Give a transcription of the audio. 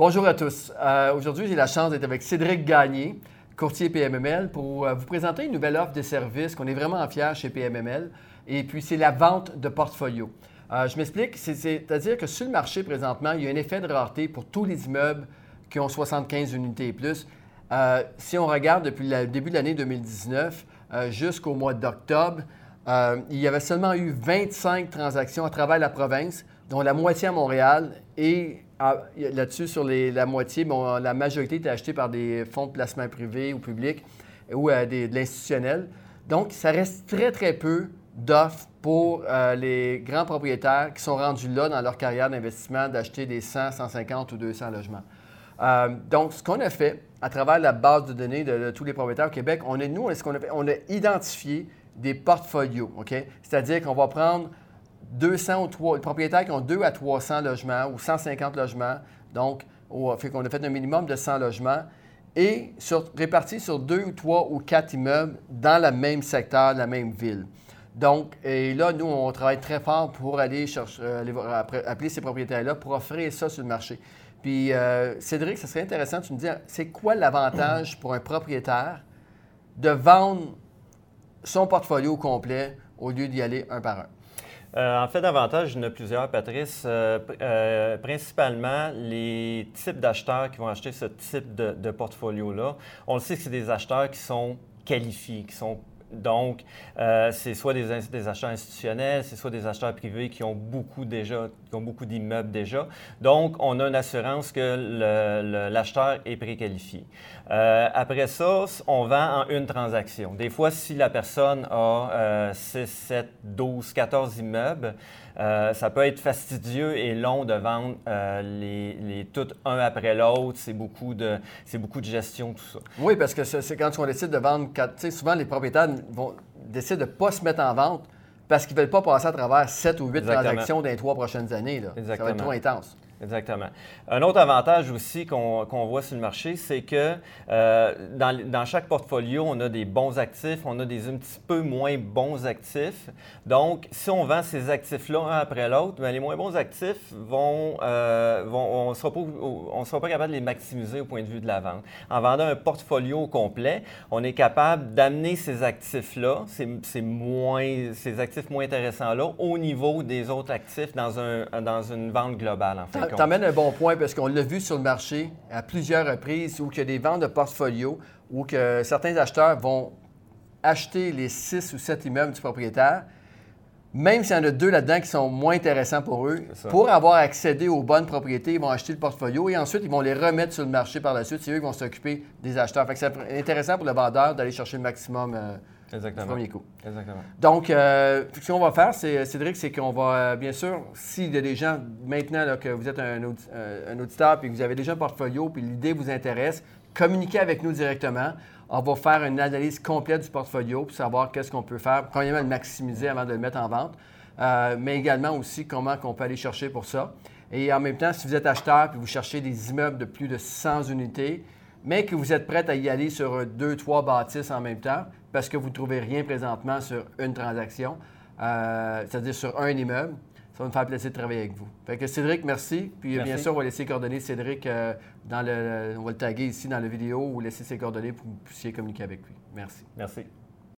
Bonjour à tous. Euh, aujourd'hui, j'ai la chance d'être avec Cédric Gagné, courtier PMML, pour euh, vous présenter une nouvelle offre de service qu'on est vraiment fiers chez PMML. Et puis, c'est la vente de portfolio. Euh, je m'explique, c'est-à-dire que sur le marché présentement, il y a un effet de rareté pour tous les immeubles qui ont 75 unités et plus. si on regarde depuis le début de l'année 2019 jusqu'au mois d'octobre, il y avait seulement eu 25 transactions à travers la province, dont la moitié à Montréal et ah, là-dessus, sur la moitié, bon, la majorité était achetée par des fonds de placement privés ou publics ou euh, de l'institutionnel. Donc, ça reste très, très peu d'offres pour euh, les grands propriétaires qui sont rendus là dans leur carrière d'investissement d'acheter des 100, 150 ou 200 logements. Euh, donc, ce qu'on a fait à travers la base de données de, tous les propriétaires au Québec, on est, nous, ce qu'on a fait, on a identifié des portfolios, OK? C'est-à-dire qu'on va prendre 200 ou 3, les propriétaires qui ont 2 à 300 logements ou 150 logements, donc on fait qu'on a fait un minimum de 100 logements, et répartis sur 2 ou 3 ou 4 immeubles dans le même secteur, la même ville. Donc, et là, nous, on travaille très fort pour aller chercher, euh, appeler ces propriétaires-là pour offrir ça sur le marché. Puis, euh, Cédric, ce serait intéressant, tu me dis, c'est quoi l'avantage pour un propriétaire de vendre son portfolio complet au lieu d'y aller un par un? Euh, en fait, davantage, il y en a plusieurs, Patrice. Euh, euh, principalement, les types d'acheteurs qui vont acheter ce type de, de portfolio-là. On le sait que c'est des acheteurs qui sont qualifiés, qui sont donc, euh, c'est soit des, des, acheteurs institutionnels, c'est soit des acheteurs privés qui ont beaucoup déjà, qui ont beaucoup d'immeubles déjà. Donc, on a une assurance que l'acheteur est préqualifié. Euh, après ça, on vend en une transaction. Des fois, si la personne a 6, 7, 12, 14 immeubles, euh, ça peut être fastidieux et long de vendre euh, les, les toutes un après l'autre. C'est beaucoup, de, beaucoup de gestion, tout ça. Oui, parce que c'est quand on décide de vendre, souvent les propriétaires vont, décident de ne pas se mettre en vente parce qu'ils ne veulent pas passer à travers 7 ou 8 transactions dans les trois prochaines années. Là. Ça va être trop intense. Exactement. Un autre avantage aussi qu'on voit sur le marché, c'est que euh, dans, chaque portfolio, on a des bons actifs, on a des un petit peu moins bons actifs. Donc, si on vend ces actifs-là un après l'autre, ben, les moins bons actifs vont, euh, vont on ne sera, pas capable de les maximiser au point de vue de la vente. En vendant un portfolio complet, on est capable d'amener ces actifs-là, ces, moins, ces actifs moins intéressants-là, au niveau des autres actifs dans, un, dans une vente globale, en fait. Tu amènes un bon point parce qu'on l'a vu sur le marché à plusieurs reprises où il y a des ventes de portfolio où que certains acheteurs vont acheter les six ou sept immeubles du propriétaire, même s'il y en a deux là-dedans qui sont moins intéressants pour eux, pour avoir accédé aux bonnes propriétés, ils vont acheter le portfolio et ensuite ils vont les remettre sur le marché par la suite. C'est eux qui vont s'occuper des acheteurs. Fait c'est intéressant pour le vendeur d'aller chercher le maximum. Euh, Exactement. premier coup. Exactement. Donc, euh, ce qu'on va faire, c'est, Cédric, c'est qu'on va, euh, bien sûr, s'il y a des gens, maintenant que vous êtes un, euh, un auditeur et que vous avez déjà un portfolio puis l'idée vous intéresse, communiquez avec nous directement. On va faire une analyse complète du portfolio pour savoir qu'est-ce qu'on peut faire. Premièrement, le maximiser avant de le mettre en vente, mais également aussi comment on peut aller chercher pour ça. Et en même temps, si vous êtes acheteur et vous cherchez des immeubles de plus de 100 unités, mais que vous êtes prêt à y aller sur deux, trois bâtisses en même temps, parce que vous ne trouvez rien présentement sur une transaction, euh, c'est-à-dire sur un immeuble, ça va me faire plaisir de travailler avec vous. Fait que Cédric, merci. Puis bien sûr, on va laisser coordonner Cédric euh, dans le. On va le taguer ici dans la vidéo ou laisser ses coordonnées pour que vous puissiez communiquer avec lui. Merci. Merci.